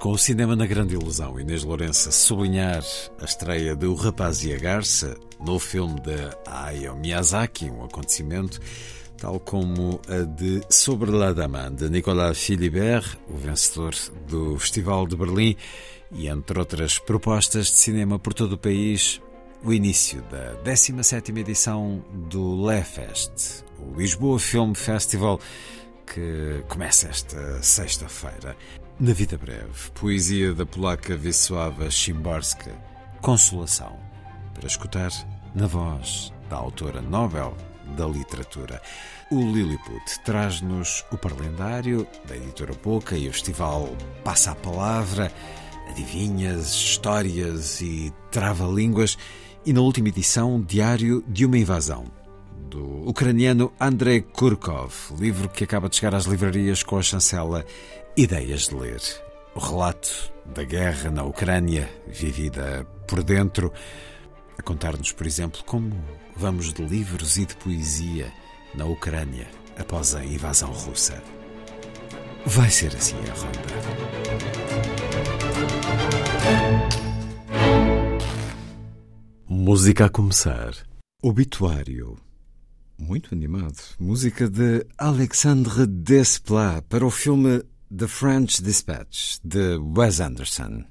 Com o cinema na grande ilusão. Inês Lourenço a sublinhar a estreia de O Rapaz e a Garça, no filme de Hayao Miyazaki, um acontecimento, tal como a de Sobre la Dame, de Nicolas Philibert, o vencedor do Festival de Berlim, e entre outras propostas de cinema por todo o país, o início da 17ª edição do LEFest, o Lisboa Film Festival, que começa esta sexta-feira. Na Vida Breve, poesia da polaca Wisława Szymborska, Consolação, para escutar na voz da autora Nobel da Literatura. O Lilliput traz-nos o Parlendário da editora Boca e o festival Passa a Palavra, adivinhas, histórias e trava-línguas, e na última edição, Diário de uma Invasão do ucraniano Andrei Kurkov, livro que acaba de chegar às livrarias com a chancela Ideias de Ler. O relato da guerra na Ucrânia, vivida por dentro, a contar-nos, por exemplo, como vamos de livros e de poesia na Ucrânia após a invasão russa. Vai ser assim a ronda. Música a começar. Obituário muito animado. Música de Alexandre Desplat para o filme The French Dispatch, de Wes Anderson.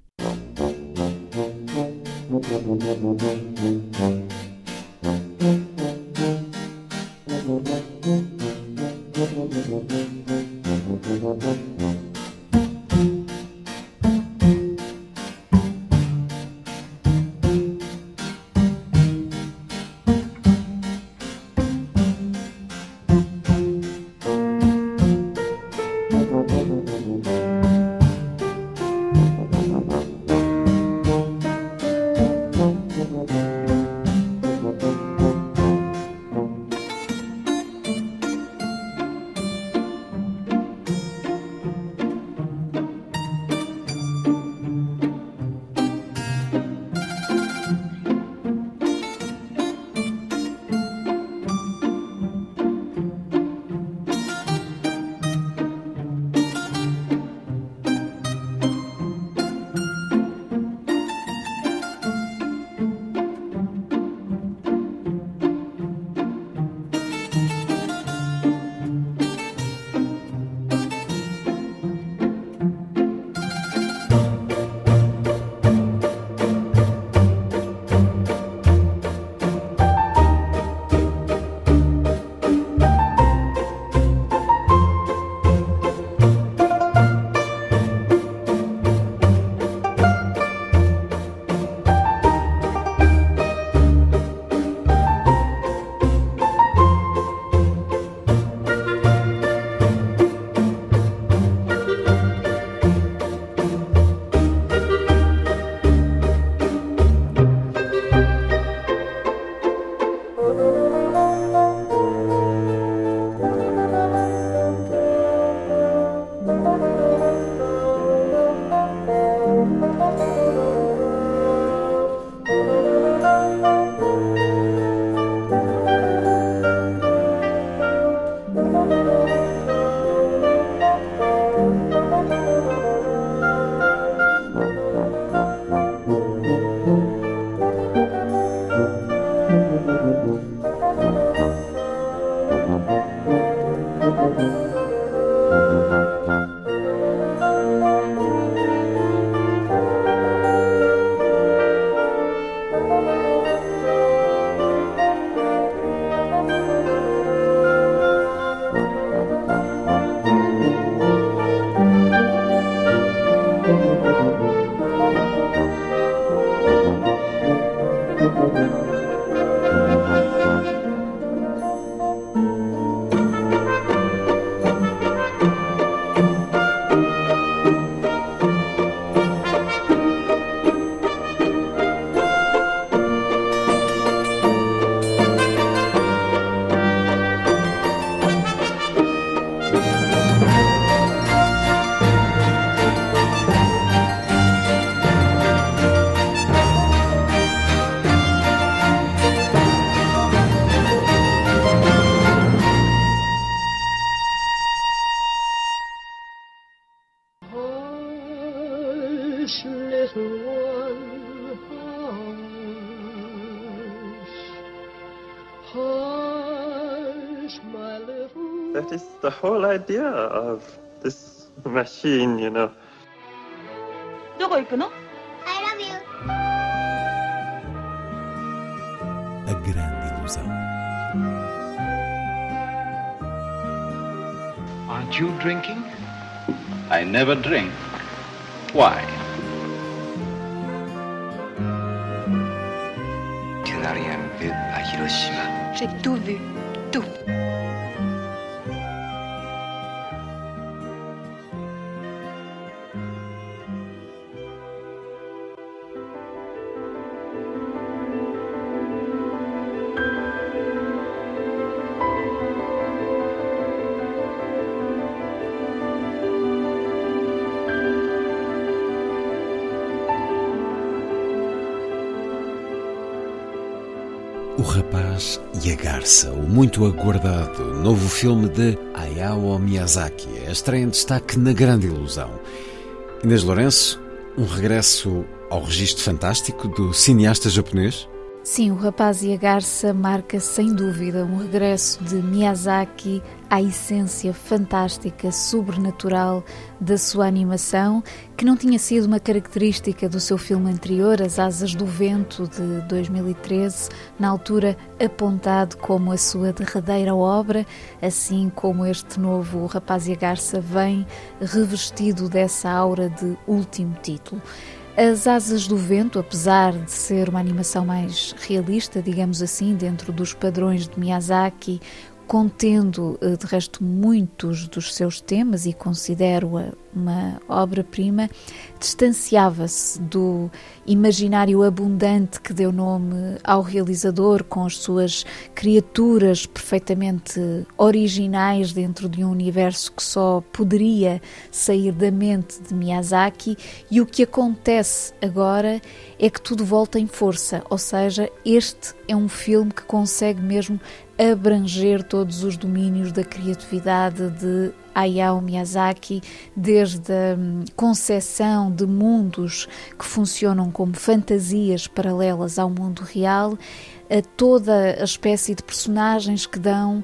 idea of this machine, you know. どこ行くの I love you. A grande ilusão. Aren't you drinking? I never drink. Why? Tu n'as rien vu à Hiroshima. J'ai tout vu. Tout. Rapaz e a Garça, o muito aguardado novo filme de Hayao Miyazaki, a estreia em destaque na Grande Ilusão. Inês Lourenço, um regresso ao registro fantástico do cineasta japonês? Sim, o Rapaz e a Garça marca sem dúvida um regresso de Miyazaki à essência fantástica, sobrenatural da sua animação, que não tinha sido uma característica do seu filme anterior, As Asas do Vento, de 2013, na altura apontado como a sua derradeira obra, assim como este novo Rapaz e a Garça vem revestido dessa aura de último título. As Asas do Vento, apesar de ser uma animação mais realista, digamos assim, dentro dos padrões de Miyazaki, contendo eh, de resto muitos dos seus temas e considero-a uma obra-prima, distanciava-se do imaginário abundante que deu nome ao realizador, com as suas criaturas perfeitamente originais dentro de um universo que só poderia sair da mente de Miyazaki, e o que acontece agora é que tudo volta em força, ou seja, este é um filme que consegue mesmo abranger todos os domínios da criatividade de Hayao Miyazaki, desde a hum, concepção de mundos que funcionam como fantasias paralelas ao mundo real, a toda a espécie de personagens que dão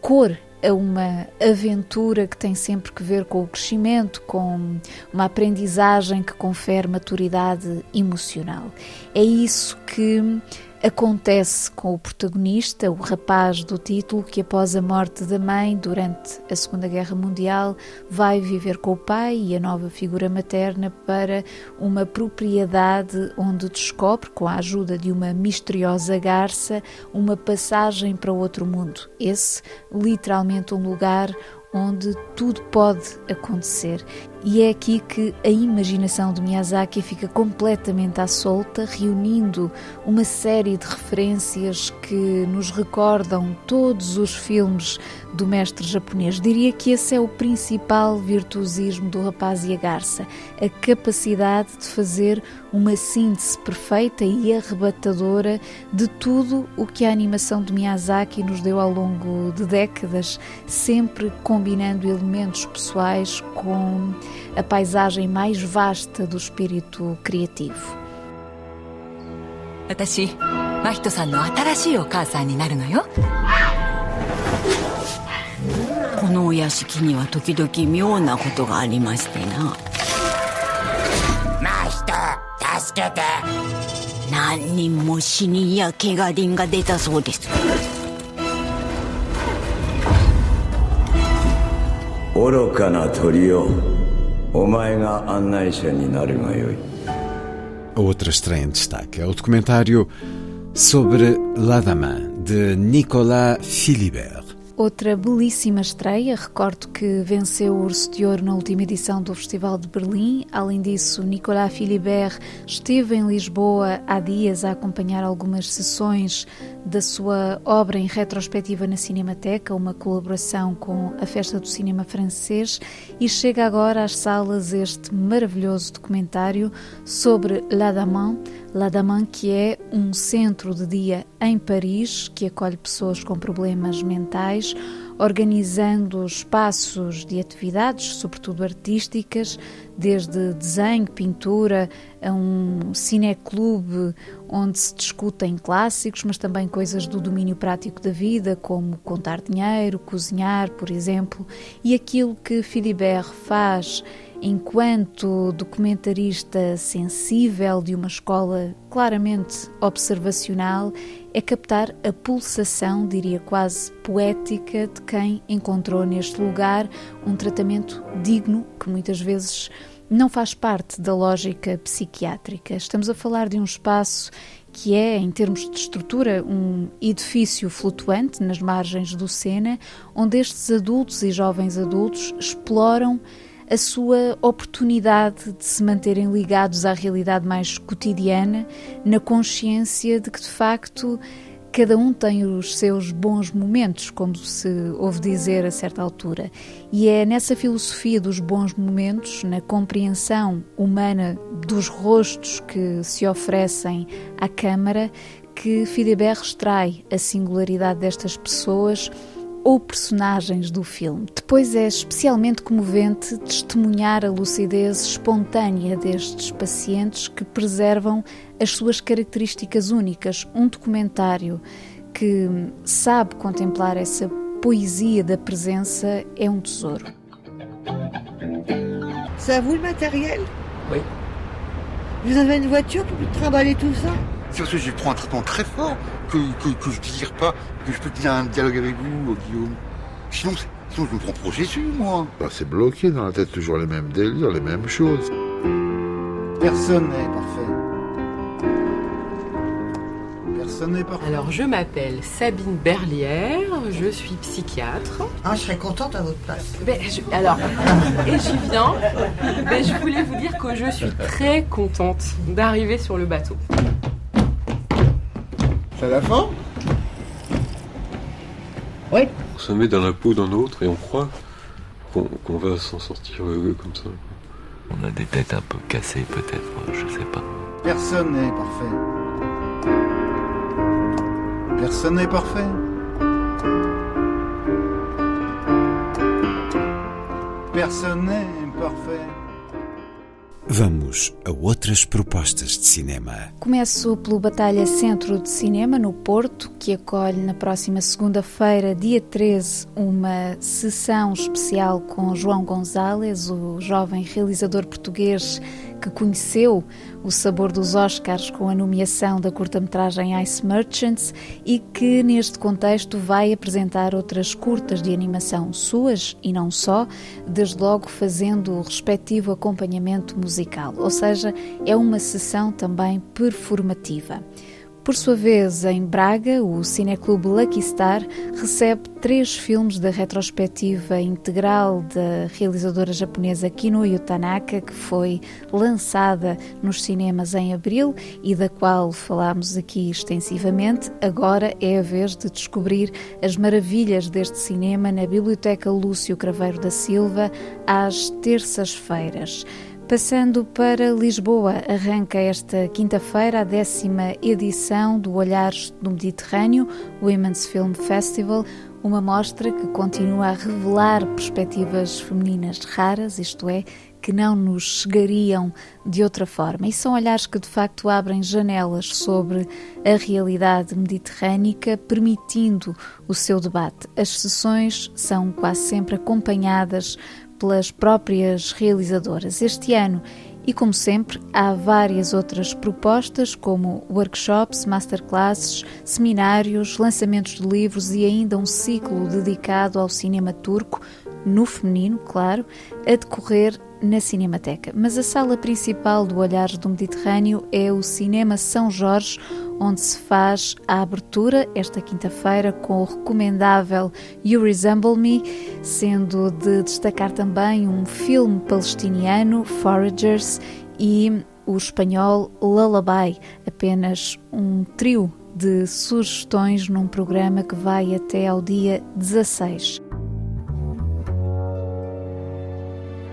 cor a uma aventura que tem sempre que ver com o crescimento, com uma aprendizagem que confere maturidade emocional. É isso que Acontece com o protagonista, o rapaz do título, que após a morte da mãe durante a Segunda Guerra Mundial vai viver com o pai e a nova figura materna para uma propriedade onde descobre, com a ajuda de uma misteriosa garça, uma passagem para outro mundo. Esse, literalmente, um lugar onde tudo pode acontecer. E é aqui que a imaginação de Miyazaki fica completamente à solta, reunindo uma série de referências que nos recordam todos os filmes do mestre japonês. Diria que esse é o principal virtuosismo do Rapaz e a Garça, a capacidade de fazer uma síntese perfeita e arrebatadora de tudo o que a animação de Miyazaki nos deu ao longo de décadas, sempre combinando elementos pessoais com a paisagem mais vasta do espírito criativo. 私真人さんの新しいお母さんになるのよ。このお屋敷には時々妙なことがありましてな。真人助けて。何人も死人や怪我人が出たそうです。愚かな鳥よ お前が案内者になるがよい A outra estreia em destaque é o documentário sobre Ladaman, de Nicolas Philibert. Outra belíssima estreia, recordo que venceu o Urso de Ouro na última edição do Festival de Berlim. Além disso, Nicolas Philibert esteve em Lisboa há dias a acompanhar algumas sessões da sua obra em retrospectiva na Cinemateca, uma colaboração com a Festa do Cinema Francês, e chega agora às salas este maravilhoso documentário sobre La La Daman, que é um centro de dia em Paris que acolhe pessoas com problemas mentais organizando espaços de atividades, sobretudo artísticas, desde desenho, pintura, a um cineclube onde se discutem clássicos, mas também coisas do domínio prático da vida, como contar dinheiro, cozinhar, por exemplo, e aquilo que Philibert faz enquanto documentarista sensível de uma escola claramente observacional, é captar a pulsação, diria quase poética, de quem encontrou neste lugar um tratamento digno que muitas vezes não faz parte da lógica psiquiátrica. Estamos a falar de um espaço que é, em termos de estrutura, um edifício flutuante nas margens do Sena, onde estes adultos e jovens adultos exploram a sua oportunidade de se manterem ligados à realidade mais cotidiana, na consciência de que, de facto, cada um tem os seus bons momentos, como se ouve dizer a certa altura. E é nessa filosofia dos bons momentos, na compreensão humana dos rostos que se oferecem à Câmara, que Fidebert extrai a singularidade destas pessoas ou personagens do filme. Depois é especialmente comovente testemunhar a lucidez espontânea destes pacientes que preservam as suas características únicas. Um documentário que sabe contemplar essa poesia da presença é um tesouro. C'est à vous le matériel Oui. Vous avez une voiture pour trimballer tout ça que je prends un traitement très fort que, que, que je désire pas que je peux tenir un dialogue avec vous, Guillaume. Sinon, sinon je me prends pour Jésus, moi. Bah, c'est bloqué dans la tête, toujours les mêmes délires, les mêmes choses. Personne n'est parfait. Personne n'est parfait. Alors, je m'appelle Sabine Berlière, je suis psychiatre. Ah, je serais contente à votre place. Ben, je, alors, et j'y viens. Ben, je voulais vous dire que je suis très contente d'arriver sur le bateau. C'est la fin? Oui. On se met dans la peau d'un autre et on croit qu'on qu va s'en sortir euh, comme ça. On a des têtes un peu cassées peut-être, je sais pas. Personne n'est parfait. Personne n'est parfait. Personne n'est. Vamos a outras propostas de cinema. Começo pelo Batalha Centro de Cinema, no Porto, que acolhe na próxima segunda-feira, dia 13, uma sessão especial com João Gonzalez, o jovem realizador português que conheceu o sabor dos Oscars com a nomeação da curta-metragem Ice Merchants e que, neste contexto, vai apresentar outras curtas de animação suas e não só, desde logo fazendo o respectivo acompanhamento musical, ou seja, é uma sessão também performativa. Por sua vez, em Braga, o Cineclube Lucky Star recebe três filmes da retrospectiva integral da realizadora japonesa Kinoyo Tanaka, que foi lançada nos cinemas em abril e da qual falámos aqui extensivamente. Agora é a vez de descobrir as maravilhas deste cinema na Biblioteca Lúcio Craveiro da Silva às terças-feiras. Passando para Lisboa, arranca esta quinta-feira a décima edição do Olhares do Mediterrâneo, Women's Film Festival, uma mostra que continua a revelar perspectivas femininas raras, isto é, que não nos chegariam de outra forma. E são olhares que de facto abrem janelas sobre a realidade mediterrânica, permitindo o seu debate. As sessões são quase sempre acompanhadas pelas próprias realizadoras. Este ano, e como sempre, há várias outras propostas, como workshops, masterclasses, seminários, lançamentos de livros e ainda um ciclo dedicado ao cinema turco, no feminino, claro, a decorrer na Cinemateca. Mas a sala principal do Olhares do Mediterrâneo é o Cinema São Jorge, onde se faz a abertura esta quinta-feira com o recomendável You Resemble Me, sendo de destacar também um filme palestiniano, Foragers, e o espanhol Lullaby, apenas um trio de sugestões num programa que vai até ao dia 16.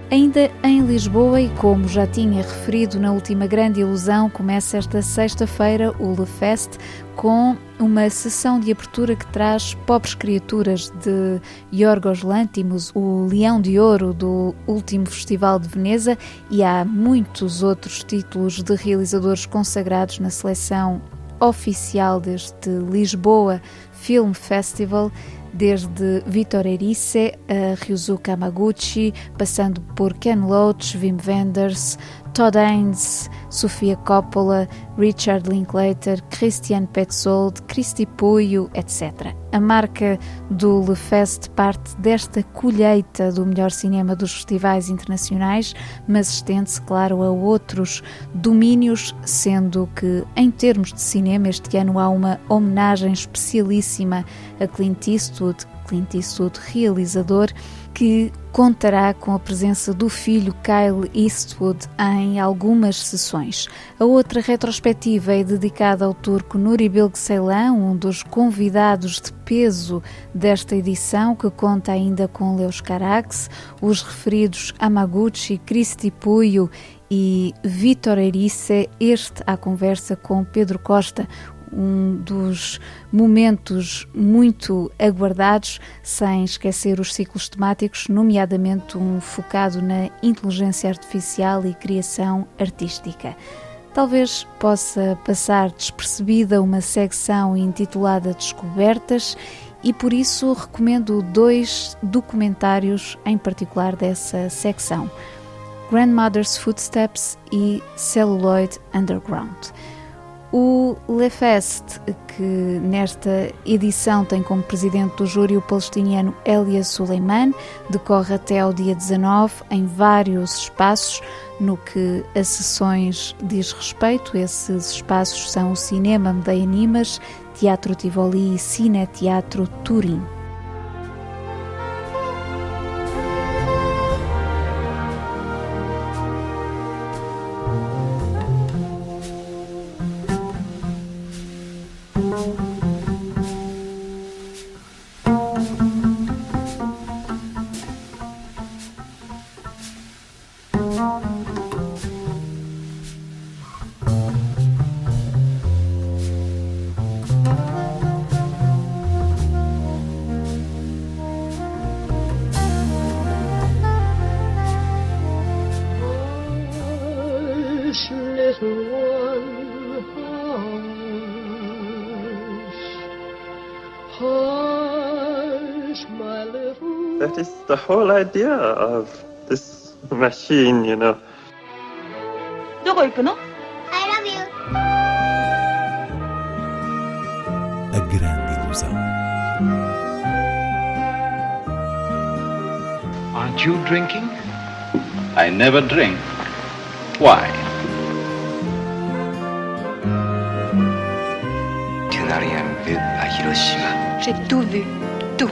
Ainda em Lisboa, e como já tinha referido na última grande ilusão, começa esta sexta-feira o Le Fest com uma sessão de abertura que traz Pobres Criaturas de Yorgos Lantimos, o Leão de Ouro do último Festival de Veneza, e há muitos outros títulos de realizadores consagrados na seleção oficial deste Lisboa Film Festival desde Vitor Erice a Ryuzuka Amaguchi, passando por Ken Loach, Wim Wenders, Todd Haynes, Sofia Coppola, Richard Linklater, Christian Petzold, Christy Puyo, etc. A marca do Le Fest parte desta colheita do melhor cinema dos festivais internacionais, mas estende-se, claro, a outros domínios, sendo que, em termos de cinema, este ano há uma homenagem especialíssima a Clint Eastwood, Clint Eastwood, realizador, que contará com a presença do filho Kyle Eastwood em algumas sessões. A outra retrospectiva é dedicada ao turco Nuri Bilge Ceylan, um dos convidados de peso desta edição, que conta ainda com Leos Carax, os referidos Amaguchi, Cristi Puyo e Vitor Erice, este à conversa com Pedro Costa, um dos momentos muito aguardados, sem esquecer os ciclos temáticos, nomeadamente um focado na inteligência artificial e criação artística. Talvez possa passar despercebida uma secção intitulada Descobertas e por isso recomendo dois documentários em particular dessa secção: Grandmother's Footsteps e Celluloid Underground. O Lefest, que nesta edição tem como presidente do júri o palestiniano Elias Suleiman, decorre até ao dia 19 em vários espaços. No que a sessões diz respeito, esses espaços são o Cinema Medeia Nimas, Teatro Tivoli e Cine Teatro Turim. That is the whole idea of this machine, you know. どこ行くの I love you. A grande ilusão. Aren't you drinking? I never drink. Why? Tu n'as rien vu à Hiroshima. J'ai tout vu. Tout.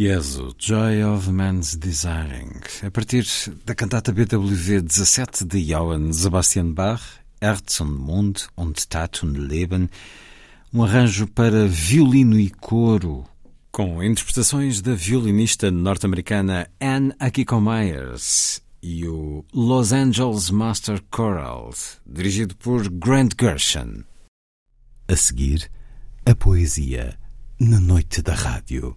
Yes, Joy of Man's Desiring, a partir da cantata BWV 17 de Johann Sebastian Bach, Herz und Mund und Tat und Leben, um arranjo para violino e coro, com interpretações da violinista norte-americana Anne Akiko Myers e o Los Angeles Master Choral, dirigido por Grant Gershon. A seguir, a poesia na noite da rádio.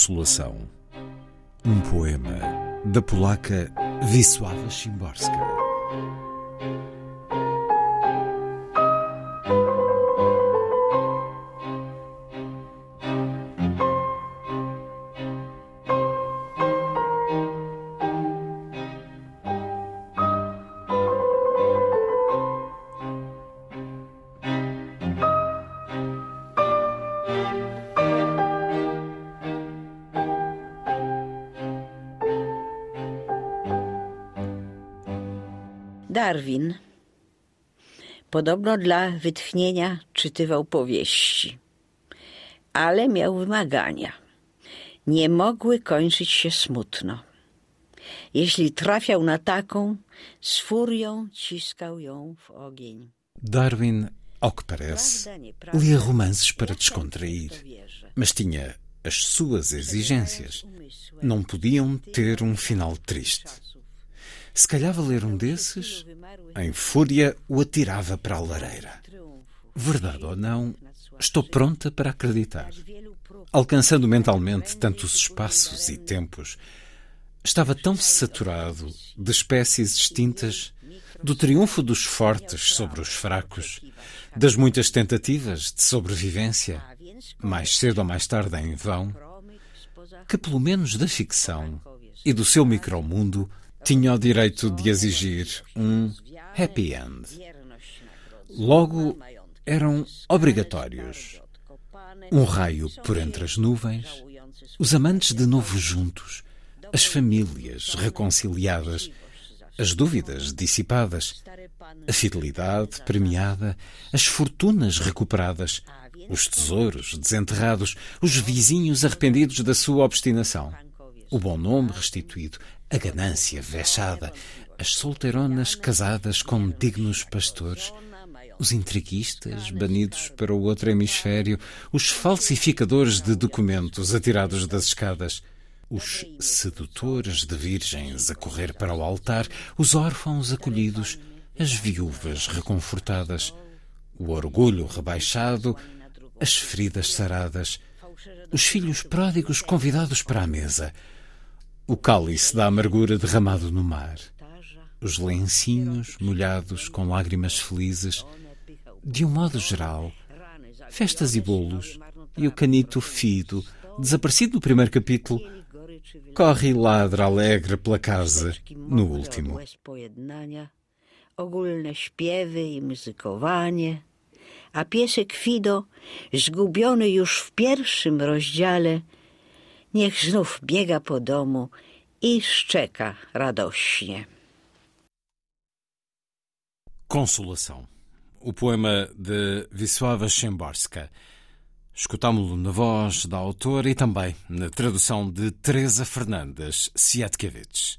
Consolação. Um poema da polaca Wisława Szymborska. Podobno dla wytchnienia czytywał powieści, ale miał wymagania. Nie mogły kończyć się smutno. Jeśli trafiał na taką, z furią ciskał ją w ogień. Darwin, ao que parece, lia romances para descontrair, mas tinha as suas exigências. Não podiam ter um final triste. Se calhava ler um desses, em fúria o atirava para a lareira. Verdade ou não, estou pronta para acreditar. Alcançando mentalmente tantos espaços e tempos, estava tão saturado de espécies extintas, do triunfo dos fortes sobre os fracos, das muitas tentativas de sobrevivência, mais cedo ou mais tarde em vão, que pelo menos da ficção e do seu micromundo tinha o direito de exigir um happy end. Logo, eram obrigatórios. Um raio por entre as nuvens, os amantes de novo juntos, as famílias reconciliadas, as dúvidas dissipadas, a fidelidade premiada, as fortunas recuperadas, os tesouros desenterrados, os vizinhos arrependidos da sua obstinação, o bom nome restituído, a ganância vexada, as solteironas casadas com dignos pastores, os intriguistas banidos para o outro hemisfério, os falsificadores de documentos atirados das escadas, os sedutores de virgens a correr para o altar, os órfãos acolhidos, as viúvas reconfortadas, o orgulho rebaixado, as feridas saradas, os filhos pródigos convidados para a mesa, o cálice da amargura derramado no mar, os lencinhos molhados com lágrimas felizes, de um modo geral, festas e bolos, e o canito fido, desaparecido no primeiro capítulo, corre e ladra alegre pela casa no último. Ogólne śpiewy i muzykowanie, a piesek Fido, zgubiony już w pierwszym rozdziale, niech znów biega po domu i szczeka radośnie. Consolação. O poema de Wisława Szymborska. Escutámo-lo na voz da autora e também na tradução de Teresa Fernandes Siatkiewicz.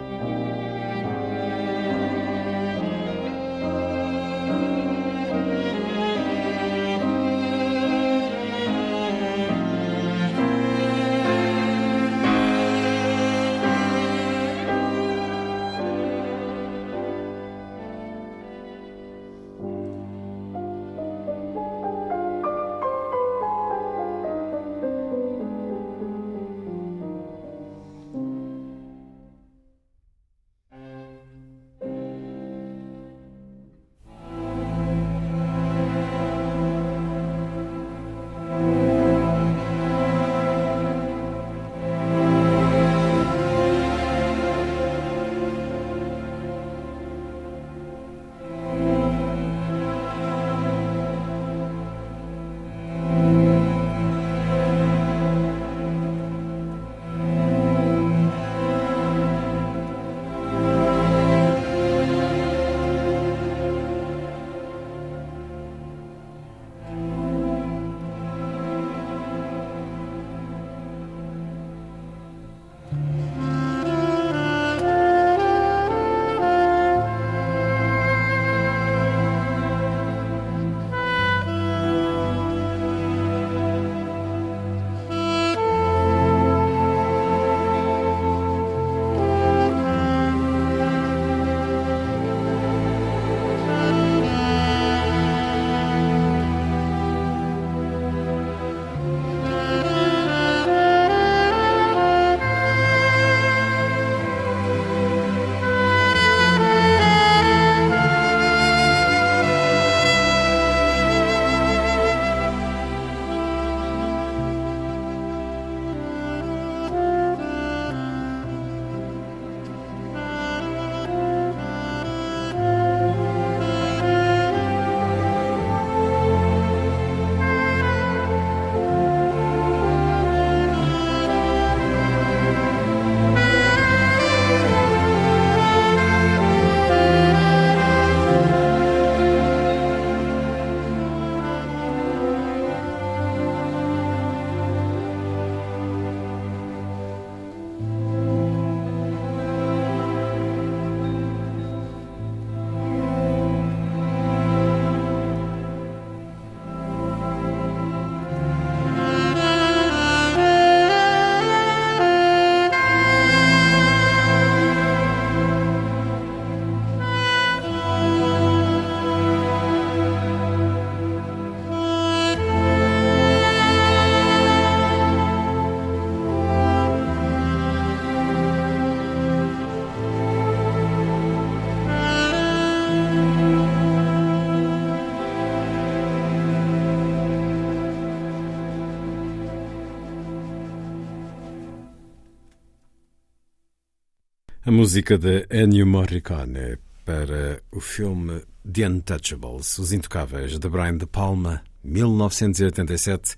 A música de Ennio Morricone para o filme The Untouchables, Os Intocáveis, de Brian De Palma, 1987.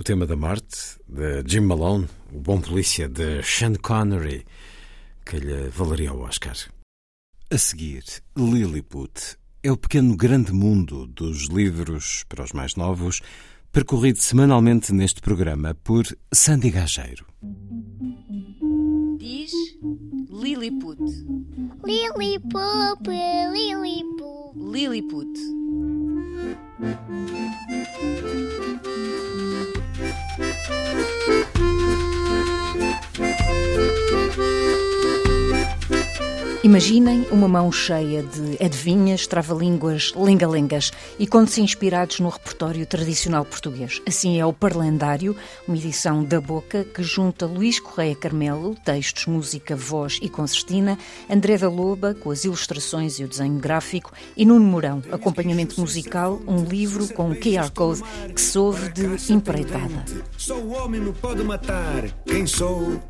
O tema da Marte, de Jim Malone, o bom polícia de Sean Connery, que lhe valeria o Oscar. A seguir, Lilliput é o pequeno grande mundo dos livros para os mais novos, percorrido semanalmente neste programa por Sandy Gageiro. Diz Lilliput. Lilliput, Lilliput. Lilliput. Imaginem uma mão cheia de adivinhas, trava-línguas, lenga-lengas e contos inspirados no repertório tradicional português. Assim é o Parlendário, uma edição da Boca que junta Luís Correia Carmelo, textos, música, voz e concertina, André da Loba, com as ilustrações e o desenho gráfico, e Nuno Mourão, acompanhamento musical, um livro com um QR Code que se ouve de empreitada. O homem me pode matar. Quem sou?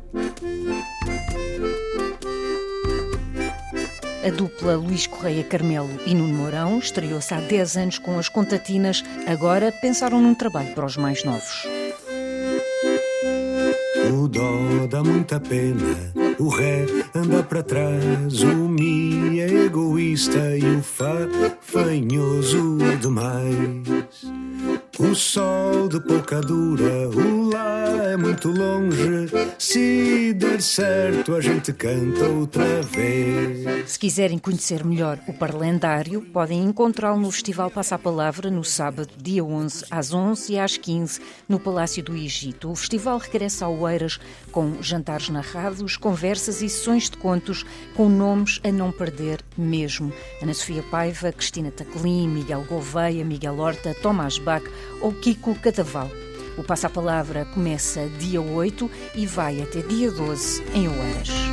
A dupla Luís Correia Carmelo e Nuno Mourão estreou-se há 10 anos com as contatinas. Agora pensaram num trabalho para os mais novos. O dó dá muita pena, o ré anda para trás, o mi é egoísta e o fá fanhoso demais. O sol de pouca dura, o lá é muito longe. Se der certo, a gente canta outra vez. Se quiserem conhecer melhor o Parlendário, podem encontrá-lo no Festival Passa a Palavra no sábado, dia 11, às 11 e às 15, no Palácio do Egito. O festival regressa ao Oeiras com jantares narrados, conversas e sessões de contos com nomes a não perder mesmo. Ana Sofia Paiva, Cristina Taclin, Miguel Gouveia, Miguel Horta, Tomás Bach ou Kiko Cataval. O Passa-Palavra começa dia 8 e vai até dia 12 em Oeiras.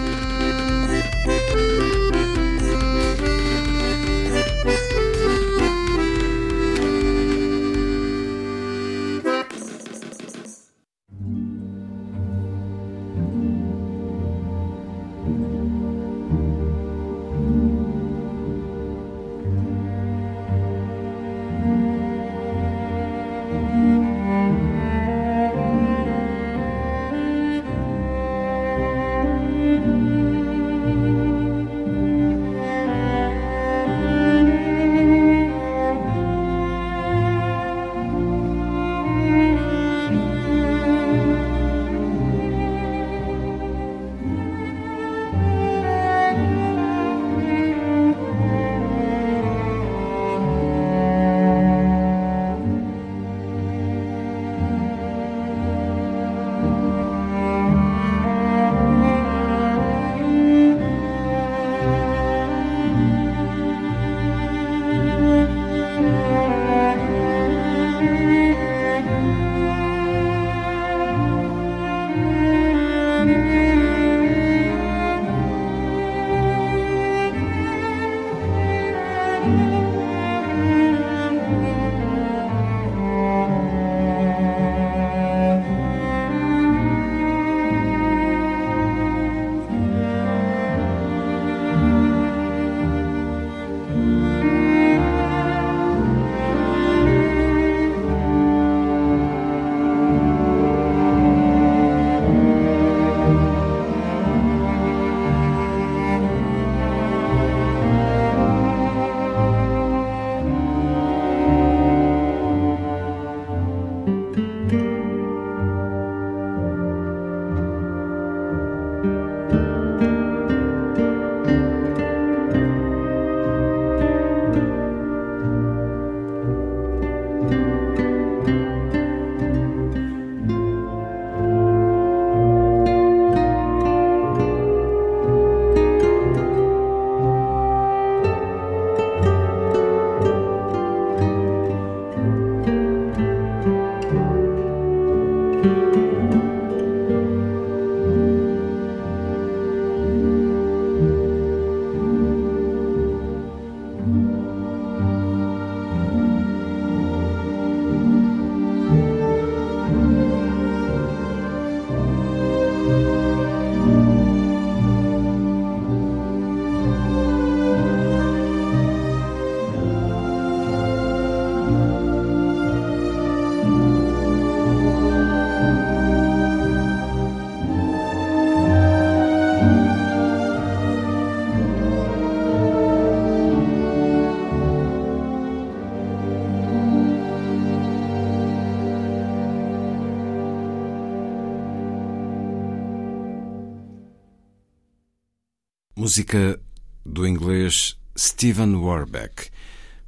Música do inglês Stephen Warbeck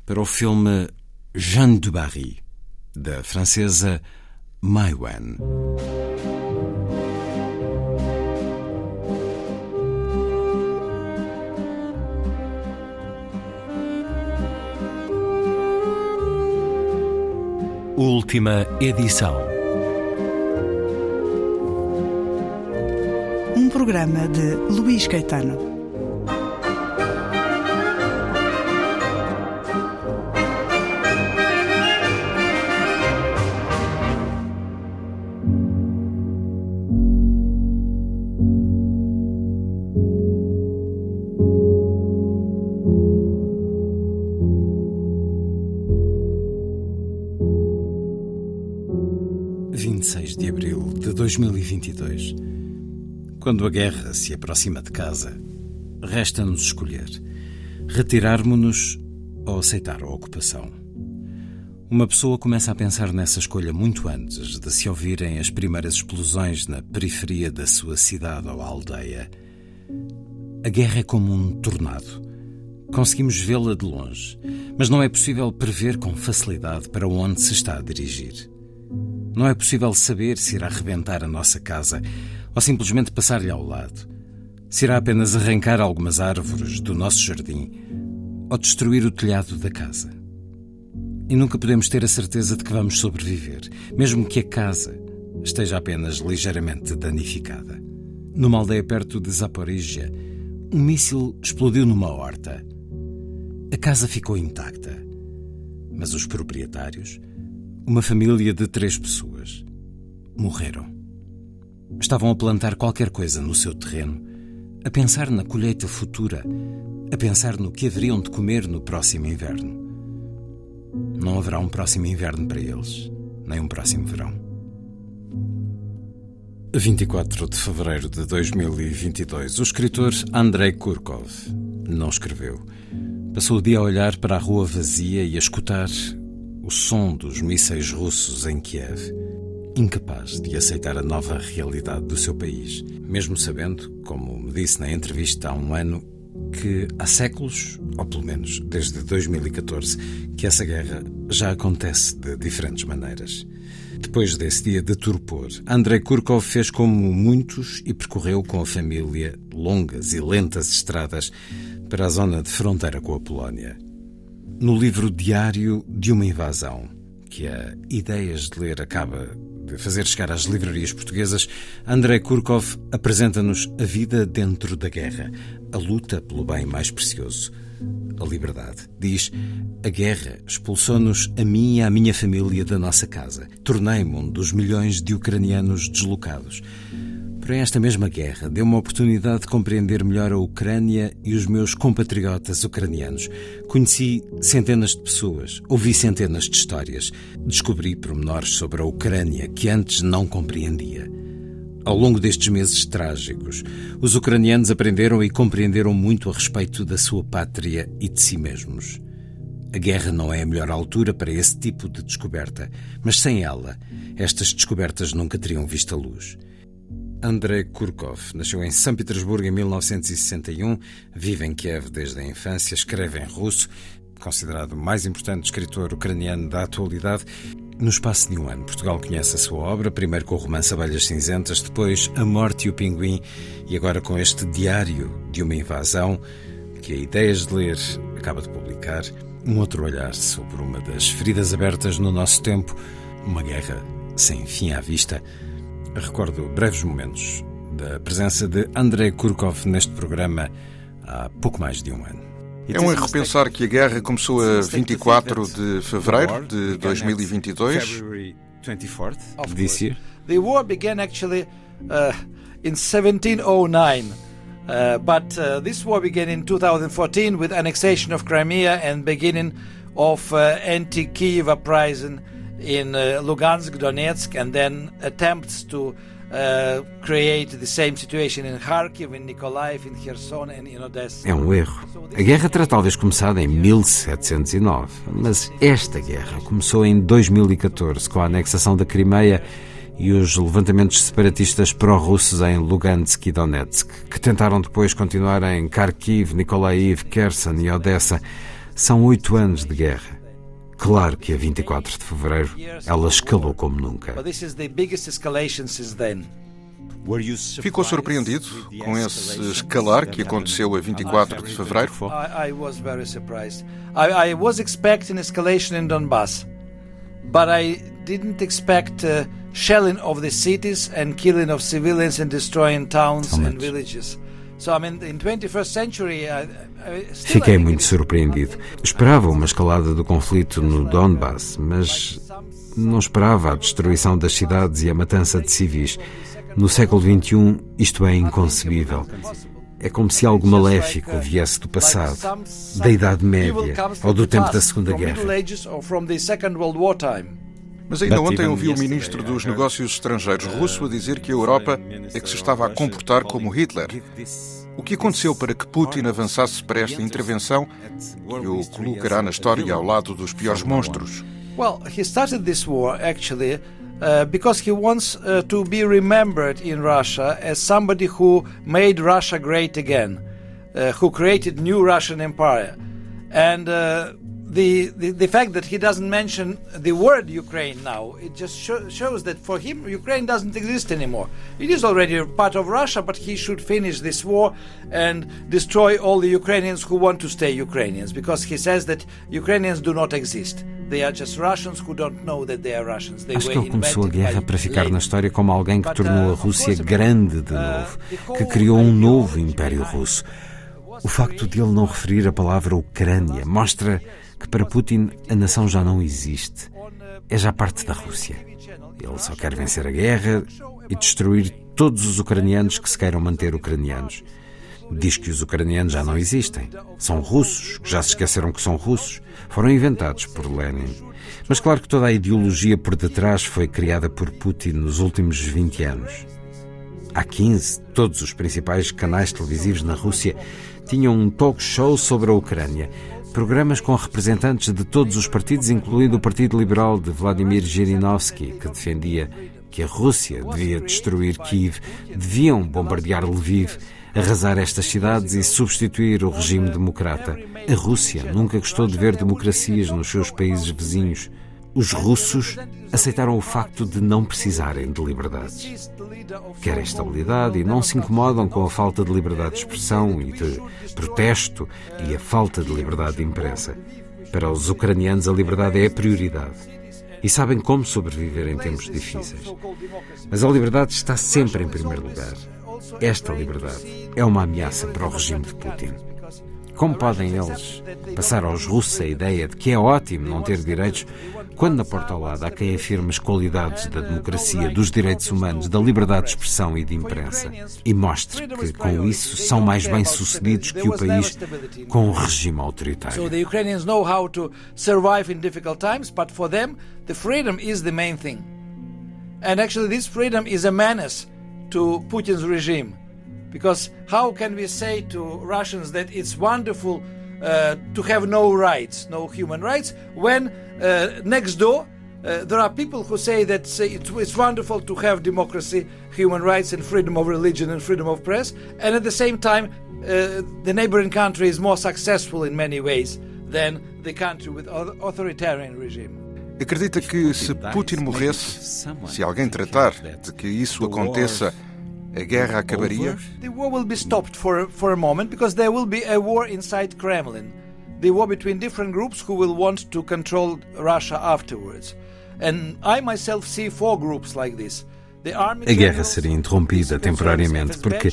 para o filme Jeanne du Barry, da francesa Mai Wen. Última edição. Um programa de Luís Caetano. Quando a guerra se aproxima de casa, resta-nos escolher: retirarmos-nos ou aceitar a ocupação. Uma pessoa começa a pensar nessa escolha muito antes de se ouvirem as primeiras explosões na periferia da sua cidade ou aldeia. A guerra é como um tornado. Conseguimos vê-la de longe, mas não é possível prever com facilidade para onde se está a dirigir. Não é possível saber se irá arrebentar a nossa casa ou simplesmente passar-lhe ao lado. Se irá apenas arrancar algumas árvores do nosso jardim ou destruir o telhado da casa. E nunca podemos ter a certeza de que vamos sobreviver, mesmo que a casa esteja apenas ligeiramente danificada. Numa aldeia perto de Zaporizhia, um míssil explodiu numa horta. A casa ficou intacta, mas os proprietários, uma família de três pessoas, morreram. Estavam a plantar qualquer coisa no seu terreno, a pensar na colheita futura, a pensar no que haveriam de comer no próximo inverno. Não haverá um próximo inverno para eles, nem um próximo verão. 24 de fevereiro de 2022, o escritor Andrei Kurkov não escreveu. Passou o dia a olhar para a rua vazia e a escutar o som dos mísseis russos em Kiev, incapaz de aceitar a nova realidade do seu país, mesmo sabendo, como me disse na entrevista há um ano, que há séculos, ou pelo menos desde 2014, que essa guerra já acontece de diferentes maneiras. Depois desse dia de torpor, Andrei Kurkov fez como muitos e percorreu com a família longas e lentas estradas para a zona de fronteira com a Polónia. No livro Diário de uma Invasão, que a Ideias de Ler acaba de fazer chegar às livrarias portuguesas, Andrei Kurkov apresenta-nos a vida dentro da guerra, a luta pelo bem mais precioso, a liberdade. Diz: A guerra expulsou-nos a mim e à minha família da nossa casa. Tornei-me um dos milhões de ucranianos deslocados. Porém, esta mesma guerra deu-me a oportunidade de compreender melhor a Ucrânia e os meus compatriotas ucranianos. Conheci centenas de pessoas, ouvi centenas de histórias, descobri pormenores sobre a Ucrânia que antes não compreendia. Ao longo destes meses trágicos, os ucranianos aprenderam e compreenderam muito a respeito da sua pátria e de si mesmos. A guerra não é a melhor altura para esse tipo de descoberta, mas sem ela, estas descobertas nunca teriam visto a luz. Andrei Kurkov nasceu em São Petersburgo em 1961, vive em Kiev desde a infância, escreve em russo, considerado o mais importante escritor ucraniano da atualidade. No espaço de um ano, Portugal conhece a sua obra, primeiro com o romance Abelhas Cinzentas, depois A Morte e o Pinguim e agora com este Diário de uma Invasão, que a Ideias de Ler acaba de publicar. Um outro olhar sobre uma das feridas abertas no nosso tempo, uma guerra sem fim à vista. Recordo breves momentos da presença de Andrei Kurkov neste programa há pouco mais de um ano. É um erro pensar que a guerra começou a 24 de fevereiro de 2022. This year. The war began actually uh, in 1709. Uh, but uh, this war began in 2014 with annexation of Crimea and beginning of uh, anti-Kiev uprising in uh, Lugansk, Donetsk, and then attempts to. É um erro. A guerra terá talvez começado em 1709, mas esta guerra começou em 2014 com a anexação da Crimeia e os levantamentos separatistas pró-russos em Lugansk e Donetsk, que tentaram depois continuar em Kharkiv, Nikolaev, Kherson e Odessa. São oito anos de guerra. Claro que a 24 de fevereiro ela escalou como nunca. Ficou surpreendido com esse escalar que aconteceu a 24 de fevereiro? I, I was very surprised. I, I was expecting escalation in Donbass, but I didn't expect uh, shelling of the cities and killing of civilians and destroying towns and villages. So I mean, in 21st century, I, I still Fiquei muito surpreendido. Esperava uma escalada do conflito no Donbass, mas não esperava a destruição das cidades e a matança de civis. No século XXI, isto é inconcebível. É como se algo maléfico viesse do passado, da Idade Média ou do tempo da Segunda Guerra. Mas ainda ontem ouvi o ministro dos Negócios Estrangeiros russo a dizer que a Europa é que se estava a comportar como Hitler. O que aconteceu para que Putin avançasse para esta intervenção e o colocará na história ao lado dos piores monstros? Well, he started this war actually uh, because he wants uh, to be remembered in Russia as somebody who made Russia great again, uh, who created new Russian empire, and uh, the, the, the fact that he doesn't mention the word Ukraine now, it just sh- shows that for him Ukraine doesn't exist anymore. It is already part of Russia, but he should finish this war and destroy all the Ukrainians who want to stay Ukrainians, because he says that Ukrainians do not exist. They are just Russians who don't know that they are Russians. They Acho que ele começou a guerra para ficar na história como alguém que tornou a Rússia grande de novo, que criou um novo Império Russo. O facto de ele não referir a palavra Ucrânia mostra que para Putin a nação já não existe. É já parte da Rússia. Ele só quer vencer a guerra e destruir todos os ucranianos que se queiram manter ucranianos. Diz que os ucranianos já não existem. São russos, que já se esqueceram que são russos. Foram inventados por Lenin. Mas claro que toda a ideologia por detrás foi criada por Putin nos últimos 20 anos. Há 15, todos os principais canais televisivos na Rússia tinham um talk show sobre a Ucrânia programas com representantes de todos os partidos, incluindo o Partido Liberal de Vladimir Zhirinovsky, que defendia que a Rússia devia destruir Kiev, deviam bombardear Lviv, arrasar estas cidades e substituir o regime democrata. A Rússia nunca gostou de ver democracias nos seus países vizinhos. Os russos aceitaram o facto de não precisarem de liberdades. Querem estabilidade e não se incomodam com a falta de liberdade de expressão e de protesto e a falta de liberdade de imprensa. Para os ucranianos, a liberdade é a prioridade e sabem como sobreviver em tempos difíceis. Mas a liberdade está sempre em primeiro lugar. Esta liberdade é uma ameaça para o regime de Putin. Como podem eles passar aos russos a ideia de que é ótimo não ter direitos quando na porta ao lado há quem afirme as qualidades da democracia, dos direitos humanos, da liberdade de expressão e de imprensa e mostre que com isso são mais bem-sucedidos que o país com um regime autoritário. So the Ukrainians know how to survive in difficult times, but for them the freedom is the main thing. And actually this freedom is a menace to Putin's regime. Because how can we say to Russians that it's wonderful uh, to have no rights, no human rights, when uh, next door uh, there are people who say that say it's, it's, wonderful to have democracy, human rights, and freedom of religion and freedom of press, and at the same time, uh, the neighboring country is more successful in many ways than the country with authoritarian regime. Acredita que se Putin morresse, se alguém tratar de que isso aconteça, a guerra acabaria? The war will be stopped for, for a moment because there will be a war inside Kremlin. The war between different groups who will want to control Russia afterwards. And I myself see four groups like this. A guerra seria interrompida temporariamente porque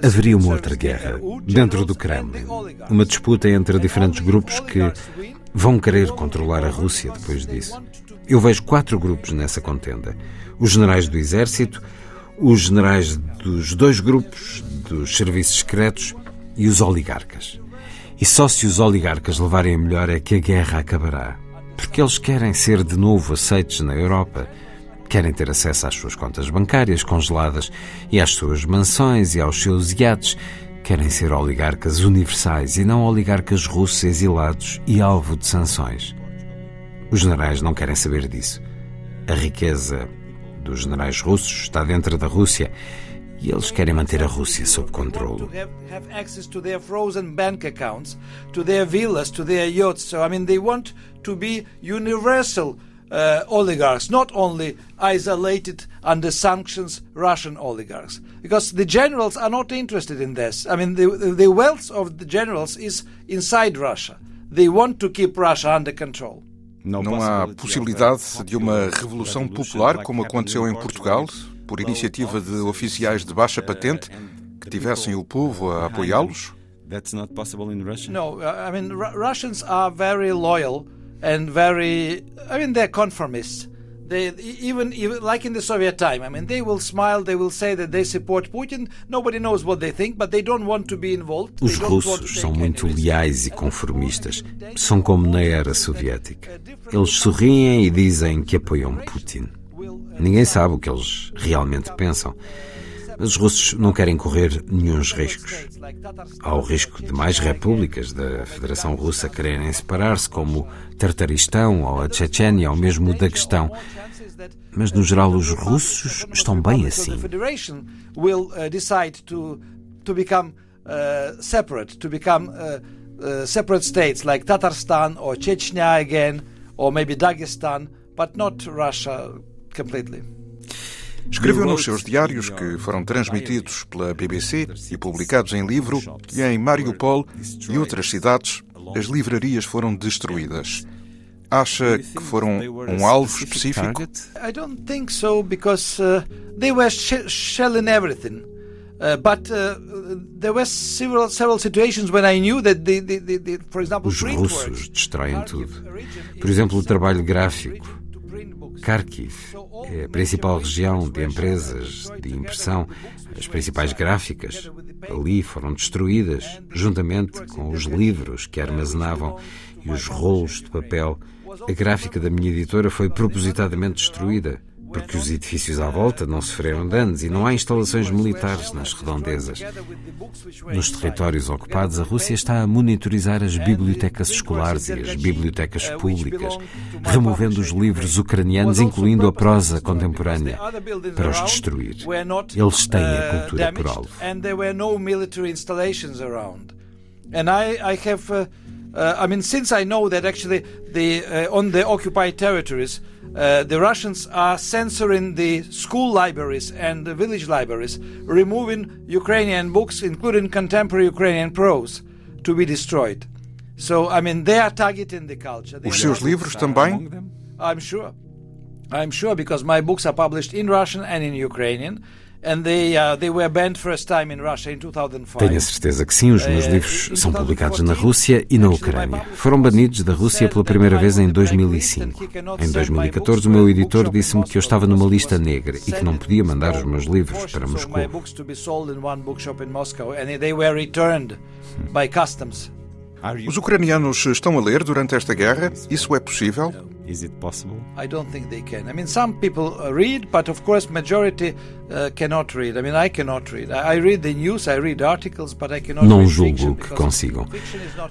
haveria uma outra guerra dentro do Kremlin. Uma disputa entre diferentes grupos que vão querer controlar a Rússia depois disso. Eu vejo quatro grupos nessa contenda: os generais do exército, os generais dos dois grupos dos serviços secretos e os oligarcas. E só se os oligarcas levarem a melhor é que a guerra acabará. Porque eles querem ser de novo aceitos na Europa. Querem ter acesso às suas contas bancárias congeladas e às suas mansões e aos seus iates. Querem ser oligarcas universais e não oligarcas russos exilados e alvo de sanções. Os generais não querem saber disso. A riqueza dos generais russos está dentro da Rússia e eles querem manter a Rússia sob controle. Uh, oligarchs, not only isolated under sanctions Russian oligarchs, because the generals are not interested in this. I mean, the the wealth of the generals is inside Russia. They want to keep Russia under control. Não há possibilidade de uma revolução popular como aconteceu em Portugal, por iniciativa de oficiais de baixa patente que tivessem o povo a apoiá-los? No, I mean Russians are very loyal and very I mean they're conformists. They even, even like in the Soviet time. I mean, they will smile. They will say that they support Putin. Nobody knows what they think, but they don't want to be involved. Os russos são muito leais e conformistas. São como na era soviética. Eles sorriem e dizem que apoiam Putin. Ninguém sabe o que eles realmente pensam. Mas os russos não querem correr nenhuns riscos. Há o risco de mais repúblicas da Federação Russa quererem separar-se, como Tartaristão ou a Chechênia ou mesmo o Daguestão. Mas, no geral, os russos estão bem assim. separate, to become uh, uh, separate states like Tatarstan or Chechnya again, or maybe Dagestan, but not Russia completely. Escreveu nos seus diários, que foram transmitidos pela BBC e publicados em livro, que em Mariupol e outras cidades as livrarias foram destruídas. Acha que foram um alvo específico? I don't think so because uh, they were sh shelling everything. But there were several, several situations when I knew that the, the, the, the for example, Os russos destroem tudo. Por exemplo, o trabalho gráfico. Kharkiv é a principal região de empresas de impressão. As principais gráficas ali foram destruídas, juntamente com os livros que armazenavam e os rolos de papel. A gráfica da minha editora foi propositadamente destruída porque os edifícios à volta não sofreram danos e não há instalações militares nas redondezas. Nos territórios ocupados, a Rússia está a monitorizar as bibliotecas escolares e as bibliotecas públicas, removendo os livros ucranianos, incluindo a prosa contemporânea, para os destruir. Eles têm a cultura por alvo. And I, I have, uh, uh, I mean, since I know that actually the uh, on the occupied territories, uh, the Russians are censoring the school libraries and the village libraries, removing Ukrainian books, including contemporary Ukrainian prose, to be destroyed. So, I mean, they are targeting the culture. Os seus livros também? I'm sure. I'm sure because my books are published in Russian and in Ukrainian. And they, they were banned first time in Russia in 2005. Tenho a certeza que sim, os meus livros são publicados na Rússia e na Ucrânia. Foram banidos da Rússia pela primeira vez em 2005. Em 2014, o meu editor disse-me que eu estava numa lista negra e que não podia mandar os meus livros para Moscou. Os ucranianos estão a ler durante esta guerra? Isso é possível? Is it possible? I don't think they can. I mean, some people read, but of course, majority uh, cannot read. I mean, I cannot read. I read the news, I read articles, but I cannot Não julgo que consigam.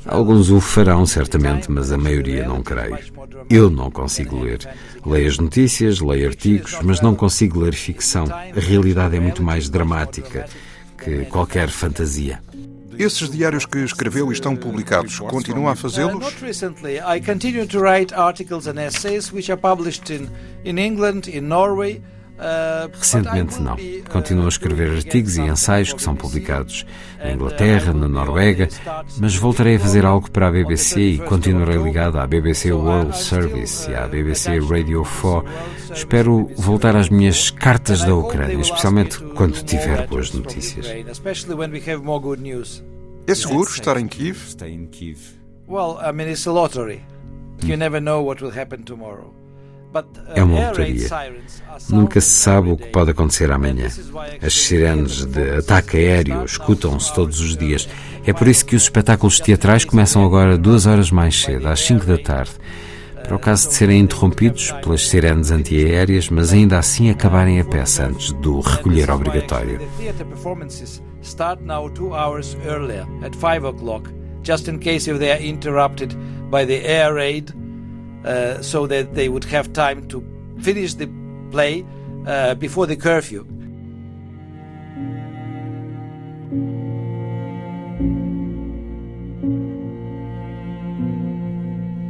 Alguns o farão certamente, mas a maioria não creio. Eu não consigo ler. Leio as notícias, leio artigos, mas não consigo ler ficção. A realidade é muito mais dramática que qualquer fantasia. Esses diários que escreveu estão publicados, continua a fazê-los? Recentemente não. Continuo a escrever artigos e ensaios que são publicados na Inglaterra, na Noruega, mas voltarei a fazer algo para a BBC e continuarei ligado à BBC World Service e à BBC Radio 4. Espero voltar às minhas cartas da Ucrânia, especialmente quando tiver boas notícias. É seguro estar em Kiev? Well, I mean, it's a lottery. You never know what will happen tomorrow. É uma lotaria. Nunca se sabe o que pode acontecer amanhã. As sirenes de ataque aéreo escutam-se todos os dias. É por isso que os espetáculos teatrais começam agora duas horas mais cedo, às cinco da tarde. Para o caso de serem interrompidos pelas sirenes antiaéreas, mas ainda assim acabarem a peça antes do recolher obrigatório. Just in case if they are interrupted by the air raid. Uh, so that they would have time to finish the play uh, before the curfew.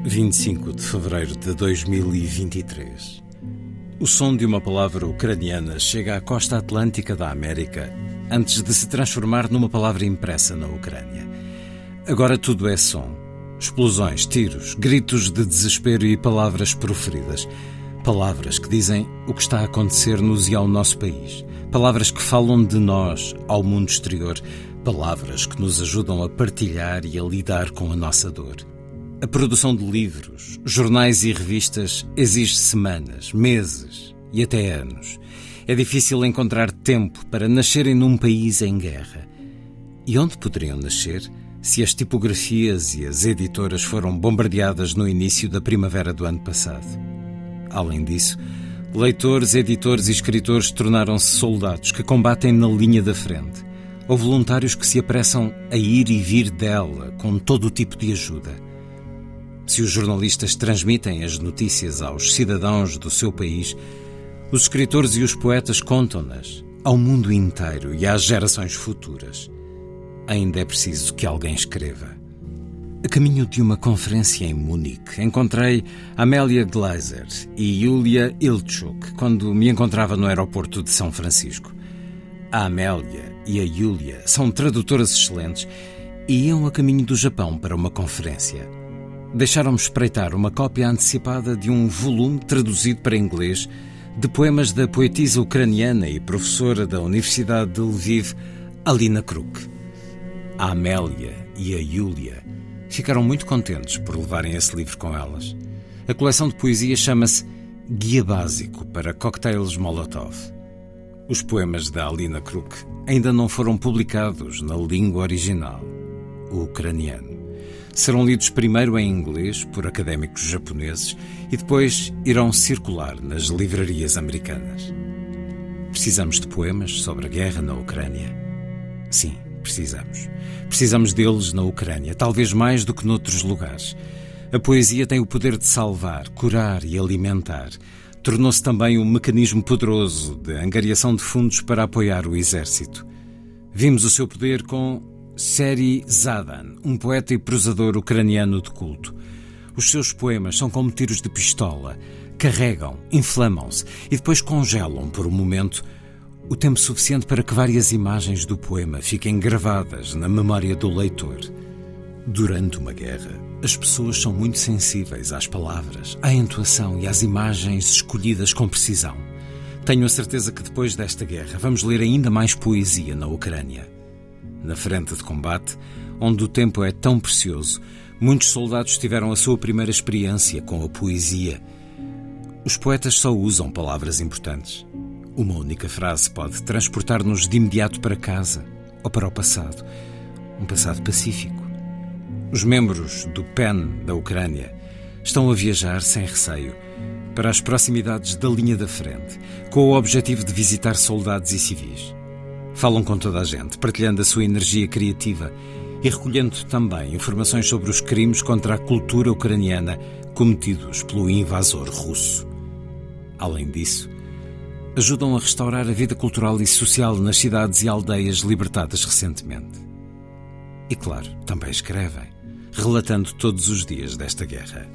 Vinte e cinco de fevereiro de 2023. O som de uma palavra ucraniana chega à costa atlântica da América antes de se transformar numa palavra impressa na Ucrânia. Agora tudo é som Explosões, tiros, gritos de desespero e palavras proferidas. Palavras que dizem o que está a acontecer-nos e ao nosso país. Palavras que falam de nós ao mundo exterior. Palavras que nos ajudam a partilhar e a lidar com a nossa dor. A produção de livros, jornais e revistas exige semanas, meses e até anos. É difícil encontrar tempo para nascerem num país em guerra. E onde poderiam nascer? Se as tipografias e as editoras foram bombardeadas no início da primavera do ano passado. Além disso, Leitores, editores e escritores tornaram-se soldados que combatem na linha da frente, ou voluntários que se apressam a ir e vir dela com todo o tipo de ajuda. Se os jornalistas transmitem as notícias aos cidadãos do seu país, os escritores e os poetas contam-nas ao mundo inteiro e às gerações futuras. Ainda é preciso que alguém escreva. A caminho de uma conferência em Munique, encontrei Amélia Gleiser e Julia Ilchuk quando me encontrava no aeroporto de São Francisco. A Amélia e a Julia são tradutoras excelentes e iam a caminho do Japão para uma conferência. Deixaram-me espreitar uma cópia antecipada de um volume traduzido para inglês de poemas da poetisa ucraniana e professora da Universidade de Lviv, Alina Kruk. A Amélia e a Julia ficaram muito contentes por levarem esse livro com elas. A coleção de poesia chama-se Guia Básico para Cocktails Molotov. Os poemas da Alina Kruk ainda não foram publicados na língua original, o ucraniano. Serão lidos primeiro em inglês por académicos japoneses e depois irão circular nas livrarias americanas. Precisamos de poemas sobre a guerra na Ucrânia? Sim, precisamos. Precisamos deles na Ucrânia, talvez mais do que noutros lugares. A poesia tem o poder de salvar, curar e alimentar. Tornou-se também um mecanismo poderoso de angariação de fundos para apoiar o exército. Vimos o seu poder com Seri Zadan, um poeta e prosador ucraniano de culto. Os seus poemas são como tiros de pistola. Carregam, inflamam-se e depois congelam por um momento o tempo suficiente para que várias imagens do poema fiquem gravadas na memória do leitor. Durante uma guerra, as pessoas são muito sensíveis às palavras, à entoação e às imagens escolhidas com precisão. Tenho a certeza que depois desta guerra vamos ler ainda mais poesia na Ucrânia. Na frente de combate, onde o tempo é tão precioso, muitos soldados tiveram a sua primeira experiência com a poesia. Os poetas só usam palavras importantes. Uma única frase pode transportar-nos de imediato para casa ou para o passado, um passado pacífico. Os membros do PEN da Ucrânia estão a viajar sem receio para as proximidades da linha da frente, com o objetivo de visitar soldados e civis. Falam com toda a gente, partilhando a sua energia criativa e recolhendo também informações sobre os crimes contra a cultura ucraniana cometidos pelo invasor russo. Além disso, ajudam a restaurar a vida cultural e social nas cidades e aldeias libertadas recentemente. E claro, também escrevem, relatando todos os dias desta guerra.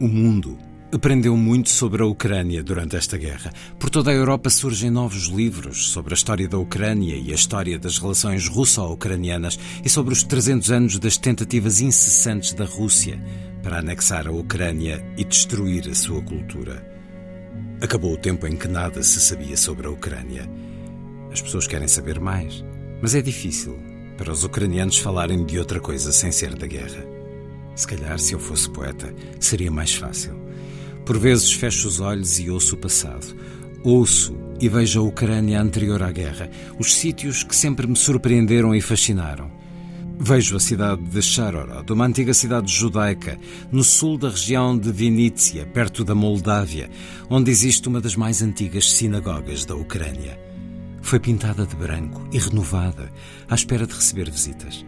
O mundo aprendeu muito sobre a Ucrânia durante esta guerra. Por toda a Europa surgem novos livros sobre a história da Ucrânia e a história das relações russo-ucranianas e sobre os 300 anos das tentativas incessantes da Rússia para anexar a Ucrânia e destruir a sua cultura. Acabou o tempo em que nada se sabia sobre a Ucrânia. As pessoas querem saber mais, mas é difícil para os ucranianos falarem de outra coisa sem ser da guerra. Se calhar, se eu fosse poeta, seria mais fácil. Por vezes fecho os olhos e ouço o passado. Ouço e vejo a Ucrânia anterior à guerra, os sítios que sempre me surpreenderam e fascinaram. Vejo a cidade de Charorod, uma antiga cidade judaica, no sul da região de Vinícia, perto da Moldávia, onde existe uma das mais antigas sinagogas da Ucrânia. Foi pintada de branco e renovada, à espera de receber visitas.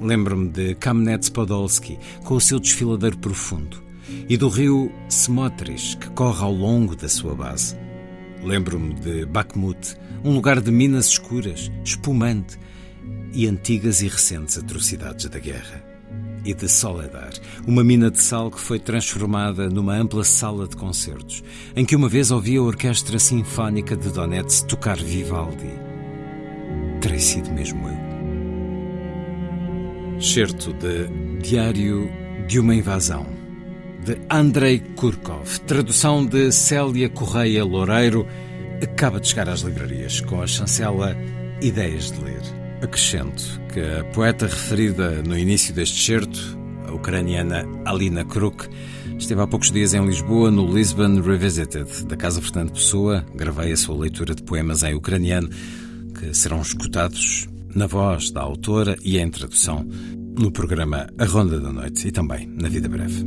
Lembro-me de Kamenets-Podolsky, com o seu desfiladeiro profundo, e do rio Smotris, que corre ao longo da sua base. Lembro-me de Bakhmut, um lugar de minas escuras, espumante, e antigas e recentes atrocidades da guerra. E de Soledar, uma mina de sal que foi transformada numa ampla sala de concertos, em que uma vez ouvi a Orquestra Sinfónica de Donetsk tocar Vivaldi. Terei sido mesmo eu. Certo de Diário de uma Invasão, de Andrei Kurkov, tradução de Célia Correia Loureiro, acaba de chegar às livrarias com a chancela Ideias de Ler. Acrescento que a poeta referida no início deste certo, a ucraniana Alina Kruk, esteve há poucos dias em Lisboa no Lisbon Revisited, da Casa Fernando Pessoa. Gravei a sua leitura de poemas em ucraniano, que serão escutados na voz da autora e em tradução no programa A Ronda da Noite e também na Vida Breve.